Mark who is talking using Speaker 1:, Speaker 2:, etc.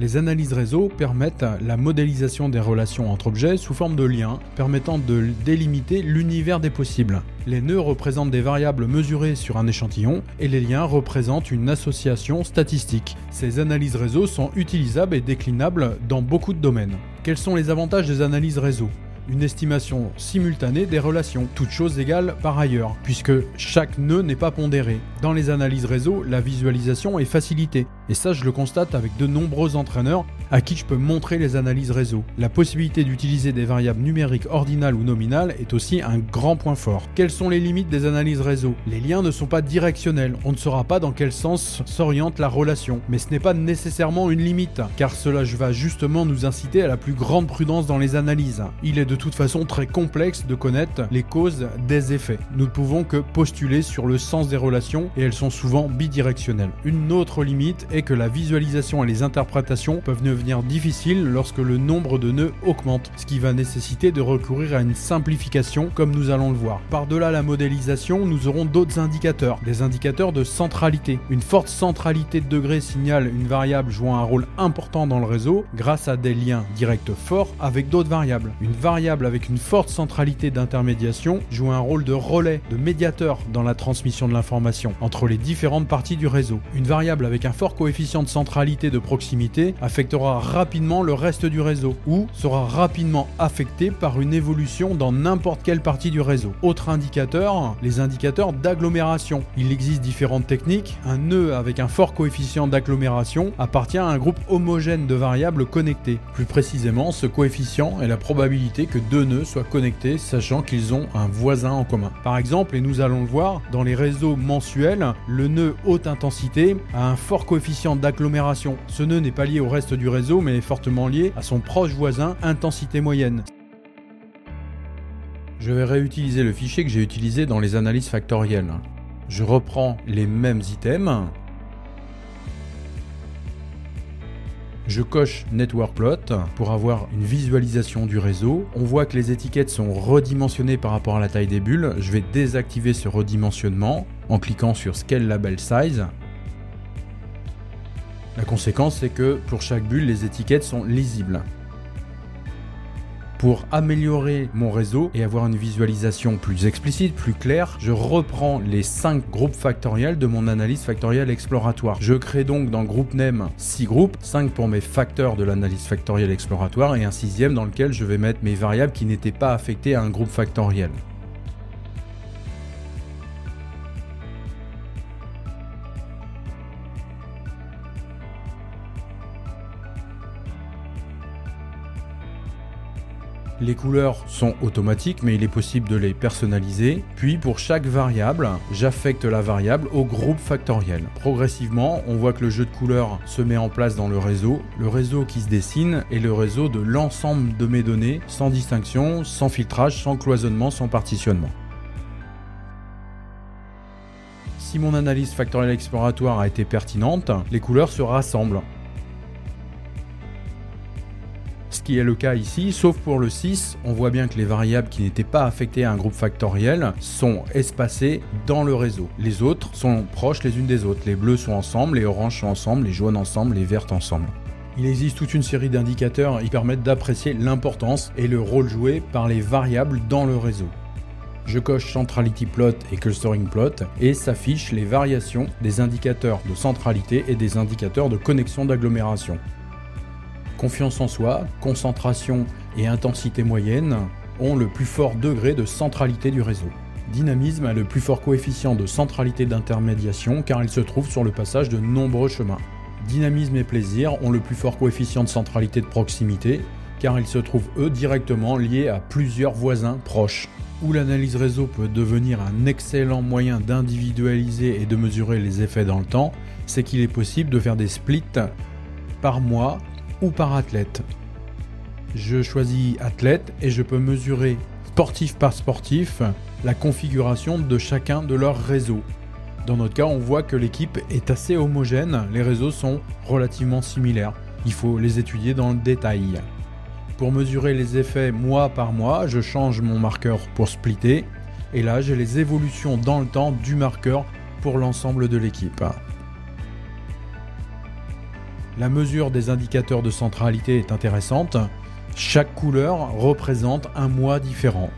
Speaker 1: Les analyses réseau permettent la modélisation des relations entre objets sous forme de liens, permettant de délimiter l'univers des possibles. Les nœuds représentent des variables mesurées sur un échantillon et les liens représentent une association statistique. Ces analyses réseau sont utilisables et déclinables dans beaucoup de domaines. Quels sont les avantages des analyses réseau? Une estimation simultanée des relations, toutes choses égales par ailleurs, puisque chaque nœud n'est pas pondéré. Dans les analyses réseau, la visualisation est facilitée, et ça je le constate avec de nombreux entraîneurs à qui je peux montrer les analyses réseau. La possibilité d'utiliser des variables numériques ordinales ou nominales est aussi un grand point fort. Quelles sont les limites des analyses réseau? Les liens ne sont pas directionnels, on ne saura pas dans quel sens s'oriente la relation, mais ce n'est pas nécessairement une limite, car cela va justement nous inciter à la plus grande prudence dans les analyses. Il est de toute façon très complexe de connaître les causes des effets. Nous ne pouvons que postuler sur le sens des relations et elles sont souvent bidirectionnelles. Une autre limite est que la visualisation et les interprétations peuvent devenir difficiles lorsque le nombre de nœuds augmente, ce qui va nécessiter de recourir à une simplification comme nous allons le voir. Par-delà la modélisation, nous aurons d'autres indicateurs, des indicateurs de centralité. Une forte centralité de degré signale une variable jouant un rôle important dans le réseau grâce à des liens directs forts avec d'autres variables. Une variable avec une forte centralité d'intermédiation joue un rôle de relais, de médiateur dans la transmission de l'information entre les différentes parties du réseau. Une variable avec un fort coefficient de centralité de proximité affectera rapidement le reste du réseau ou sera rapidement affectée par une évolution dans n'importe quelle partie du réseau. Autre indicateur, les indicateurs d'agglomération. Il existe différentes techniques. Un nœud avec un fort coefficient d'agglomération appartient à un groupe homogène de variables connectées. Plus précisément, ce coefficient est la probabilité que deux nœuds soient connectés sachant qu'ils ont un voisin en commun. Par exemple, et nous allons le voir, dans les réseaux mensuels, le nœud haute intensité a un fort coefficient d'agglomération. Ce nœud n'est pas lié au reste du réseau mais est fortement lié à son proche voisin intensité moyenne. Je vais réutiliser le fichier que j'ai utilisé dans les analyses factorielles. Je reprends les mêmes items, Je coche Network Plot pour avoir une visualisation du réseau. On voit que les étiquettes sont redimensionnées par rapport à la taille des bulles. Je vais désactiver ce redimensionnement en cliquant sur Scale Label Size. La conséquence, c'est que pour chaque bulle, les étiquettes sont lisibles pour améliorer mon réseau et avoir une visualisation plus explicite, plus claire, je reprends les 5 groupes factoriels de mon analyse factorielle exploratoire. Je crée donc dans groupe name 6 groupes, 5 pour mes facteurs de l'analyse factorielle exploratoire et un sixième dans lequel je vais mettre mes variables qui n'étaient pas affectées à un groupe factoriel. Les couleurs sont automatiques, mais il est possible de les personnaliser. Puis pour chaque variable, j'affecte la variable au groupe factoriel. Progressivement, on voit que le jeu de couleurs se met en place dans le réseau. Le réseau qui se dessine est le réseau de l'ensemble de mes données, sans distinction, sans filtrage, sans cloisonnement, sans partitionnement. Si mon analyse factorielle exploratoire a été pertinente, les couleurs se rassemblent qui est le cas ici, sauf pour le 6, on voit bien que les variables qui n'étaient pas affectées à un groupe factoriel sont espacées dans le réseau. Les autres sont proches les unes des autres. Les bleus sont ensemble, les oranges sont ensemble, les jaunes ensemble, les vertes ensemble. Il existe toute une série d'indicateurs qui permettent d'apprécier l'importance et le rôle joué par les variables dans le réseau. Je coche Centrality Plot et Clustering Plot et s'affichent les variations des indicateurs de centralité et des indicateurs de connexion d'agglomération. Confiance en soi, concentration et intensité moyenne ont le plus fort degré de centralité du réseau. Dynamisme a le plus fort coefficient de centralité d'intermédiation car il se trouve sur le passage de nombreux chemins. Dynamisme et plaisir ont le plus fort coefficient de centralité de proximité car ils se trouvent eux directement liés à plusieurs voisins proches. Où l'analyse réseau peut devenir un excellent moyen d'individualiser et de mesurer les effets dans le temps, c'est qu'il est possible de faire des splits par mois ou par athlète. Je choisis athlète et je peux mesurer sportif par sportif la configuration de chacun de leurs réseaux. Dans notre cas, on voit que l'équipe est assez homogène, les réseaux sont relativement similaires. Il faut les étudier dans le détail. Pour mesurer les effets mois par mois, je change mon marqueur pour splitter et là j'ai les évolutions dans le temps du marqueur pour l'ensemble de l'équipe. La mesure des indicateurs de centralité est intéressante. Chaque couleur représente un mois différent.